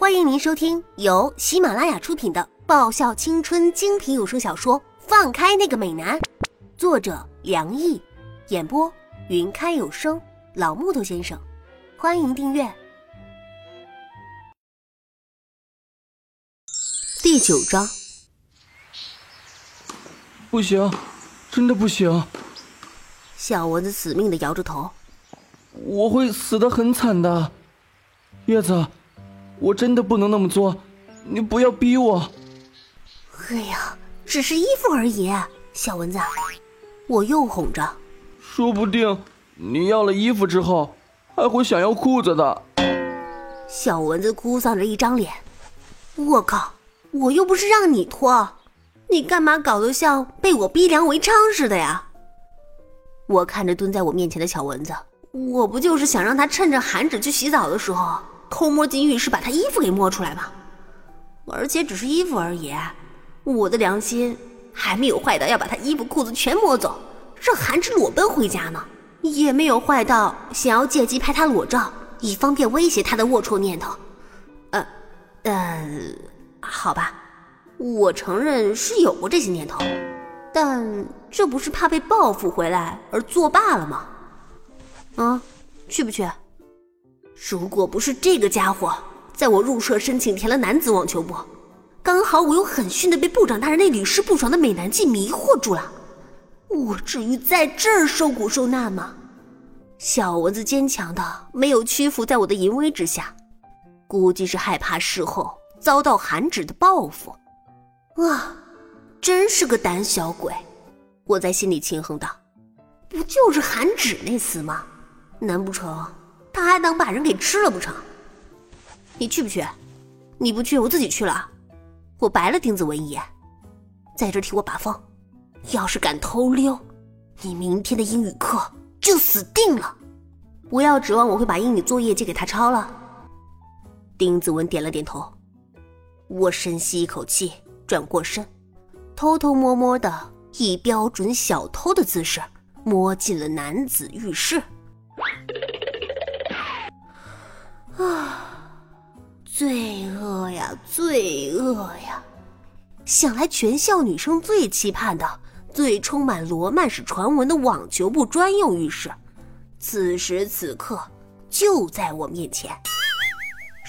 欢迎您收听由喜马拉雅出品的爆笑青春精品有声小说《放开那个美男》，作者梁毅，演播云开有声老木头先生。欢迎订阅。第九章，不行，真的不行，小蚊子死命的摇着头。我会死的很惨的，叶子，我真的不能那么做，你不要逼我。哎呀，只是衣服而已，小蚊子，我又哄着。说不定你要了衣服之后，还会想要裤子的。小蚊子哭丧着一张脸，我靠，我又不是让你脱，你干嘛搞得像被我逼良为娼似的呀？我看着蹲在我面前的小蚊子。我不就是想让他趁着寒芷去洗澡的时候，偷摸进浴室把他衣服给摸出来吗？而且只是衣服而已，我的良心还没有坏到要把他衣服裤子全摸走，让韩芷裸奔回家呢，也没有坏到想要借机拍他裸照，以方便威胁他的龌龊念头。呃，呃，好吧，我承认是有过这些念头，但这不是怕被报复回来而作罢了吗？啊，去不去？如果不是这个家伙在我入社申请填了男子网球部，刚好我又很逊的被部长大人那屡试不爽的美男计迷惑住了，我至于在这儿受苦受难吗？小蚊子坚强的没有屈服在我的淫威之下，估计是害怕事后遭到韩芷的报复。啊，真是个胆小鬼！我在心里轻哼道：“不就是韩芷那厮吗？”难不成他还能把人给吃了不成？你去不去？你不去，我自己去了。我白了丁子文一眼，在这替我把风。要是敢偷溜，你明天的英语课就死定了。不要指望我会把英语作业借给他抄了。丁子文点了点头。我深吸一口气，转过身，偷偷摸摸的以标准小偷的姿势摸进了男子浴室。啊，罪恶呀，罪恶呀！想来全校女生最期盼的、最充满罗曼史传闻的网球部专用浴室，此时此刻就在我面前。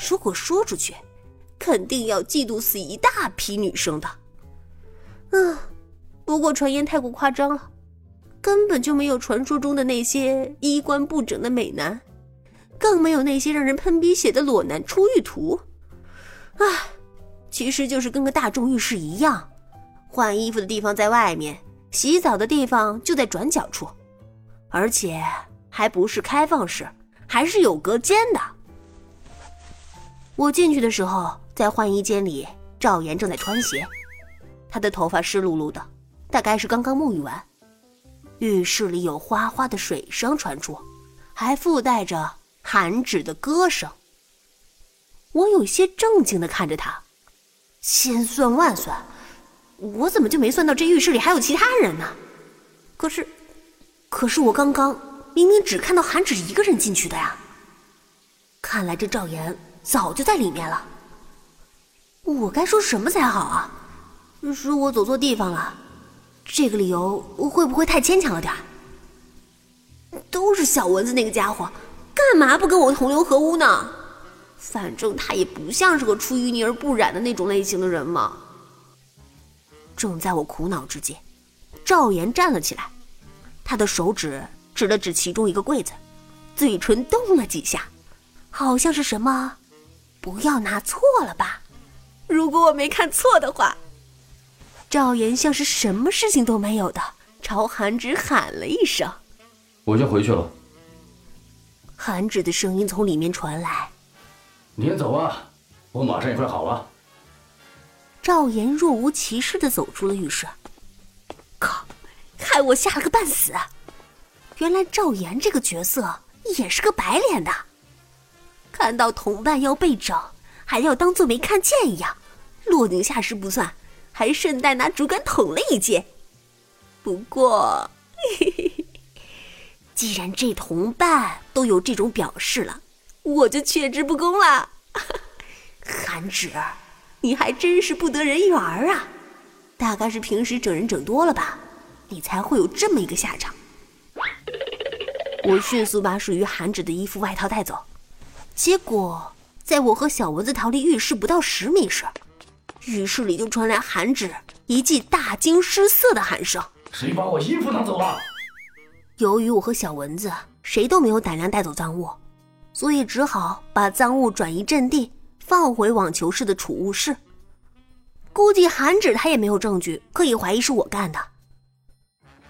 如果说出去，肯定要嫉妒死一大批女生的。嗯，不过传言太过夸张了。根本就没有传说中的那些衣冠不整的美男，更没有那些让人喷鼻血的裸男出浴图。唉，其实就是跟个大众浴室一样，换衣服的地方在外面，洗澡的地方就在转角处，而且还不是开放式，还是有隔间的。我进去的时候，在换衣间里，赵岩正在穿鞋，他的头发湿漉漉的，大概是刚刚沐浴完。浴室里有哗哗的水声传出，还附带着韩芷的歌声。我有些正经的看着他，千算万算，我怎么就没算到这浴室里还有其他人呢？可是，可是我刚刚明明只看到韩芷一个人进去的呀。看来这赵岩早就在里面了。我该说什么才好啊？是我走错地方了。这个理由会不会太牵强了点儿都是小蚊子那个家伙，干嘛不跟我同流合污呢？反正他也不像是个出淤泥而不染的那种类型的人嘛。正在我苦恼之间，赵岩站了起来，他的手指指了指其中一个柜子，嘴唇动了几下，好像是什么“不要拿错了吧”。如果我没看错的话。赵岩像是什么事情都没有的，朝韩芷喊了一声：“我先回去了。”韩芷的声音从里面传来：“你先走啊，我马上也快好了。”赵岩若无其事的走出了浴室。靠！害我吓了个半死。原来赵岩这个角色也是个白脸的，看到同伴要被整，还要当做没看见一样，落井下石不算。还顺带拿竹竿捅了一剑，不过，既然这同伴都有这种表示了，我就却之不恭了。韩芷，你还真是不得人缘啊！大概是平时整人整多了吧，你才会有这么一个下场。我迅速把属于韩芷的衣服外套带走，结果在我和小蚊子逃离浴室不到十米时，浴室里就传来韩芷一记大惊失色的喊声：“谁把我衣服拿走了？”由于我和小蚊子谁都没有胆量带走赃物，所以只好把赃物转移阵地，放回网球室的储物室。估计韩芷他也没有证据可以怀疑是我干的。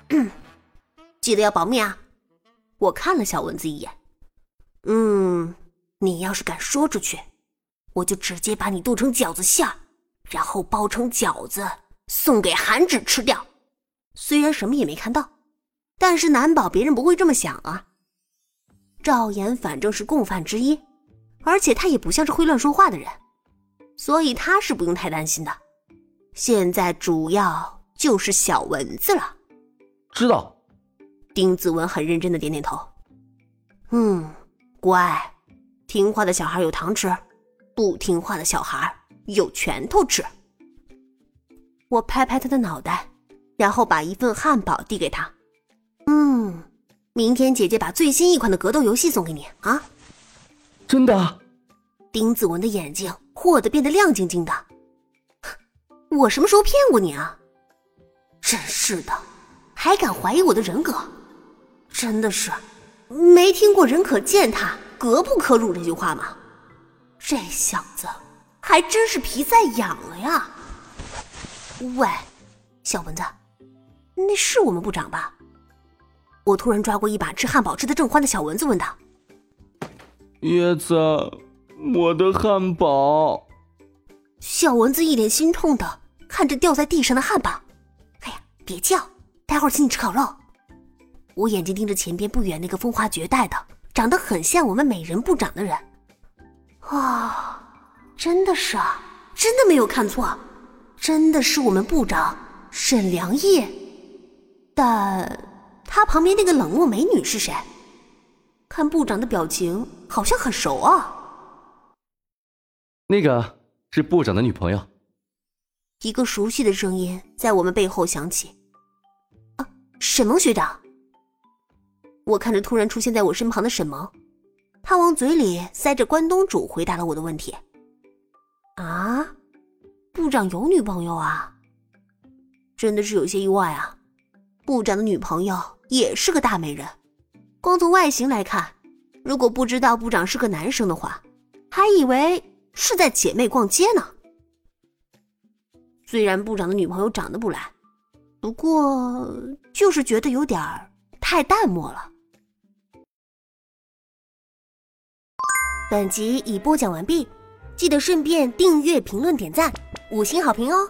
记得要保密啊！我看了小蚊子一眼，嗯，你要是敢说出去，我就直接把你剁成饺子馅，然后包成饺子送给韩芷吃掉。虽然什么也没看到，但是难保别人不会这么想啊。赵岩反正是共犯之一，而且他也不像是会乱说话的人，所以他是不用太担心的。现在主要就是小蚊子了。知道。丁子文很认真的点点头。嗯，乖，听话的小孩有糖吃，不听话的小孩有拳头吃。我拍拍他的脑袋，然后把一份汉堡递给他。嗯，明天姐姐把最新一款的格斗游戏送给你啊。真的？丁子文的眼睛豁得变得亮晶晶的。我什么时候骗过你啊？真是的，还敢怀疑我的人格？真的是，没听过“人可践踏，格不可辱”这句话吗？这小子还真是皮在痒了呀！喂，小蚊子，那是我们部长吧？我突然抓过一把吃汉堡吃的正欢的小蚊子，问道：“叶子，我的汉堡。”小蚊子一脸心痛的看着掉在地上的汉堡。哎呀，别叫，待会儿请你吃烤肉。我眼睛盯着前边不远那个风华绝代的、长得很像我们美人部长的人。啊，真的是啊，真的没有看错，真的是我们部长沈良义。但他旁边那个冷漠美女是谁？看部长的表情，好像很熟啊。那个是部长的女朋友。一个熟悉的声音在我们背后响起。啊，沈萌学长。我看着突然出现在我身旁的沈萌，他往嘴里塞着关东煮，回答了我的问题。啊，部长有女朋友啊？真的是有些意外啊！部长的女朋友也是个大美人，光从外形来看，如果不知道部长是个男生的话，还以为是在姐妹逛街呢。虽然部长的女朋友长得不赖，不过就是觉得有点太淡漠了。本集已播讲完毕，记得顺便订阅、评论、点赞、五星好评哦！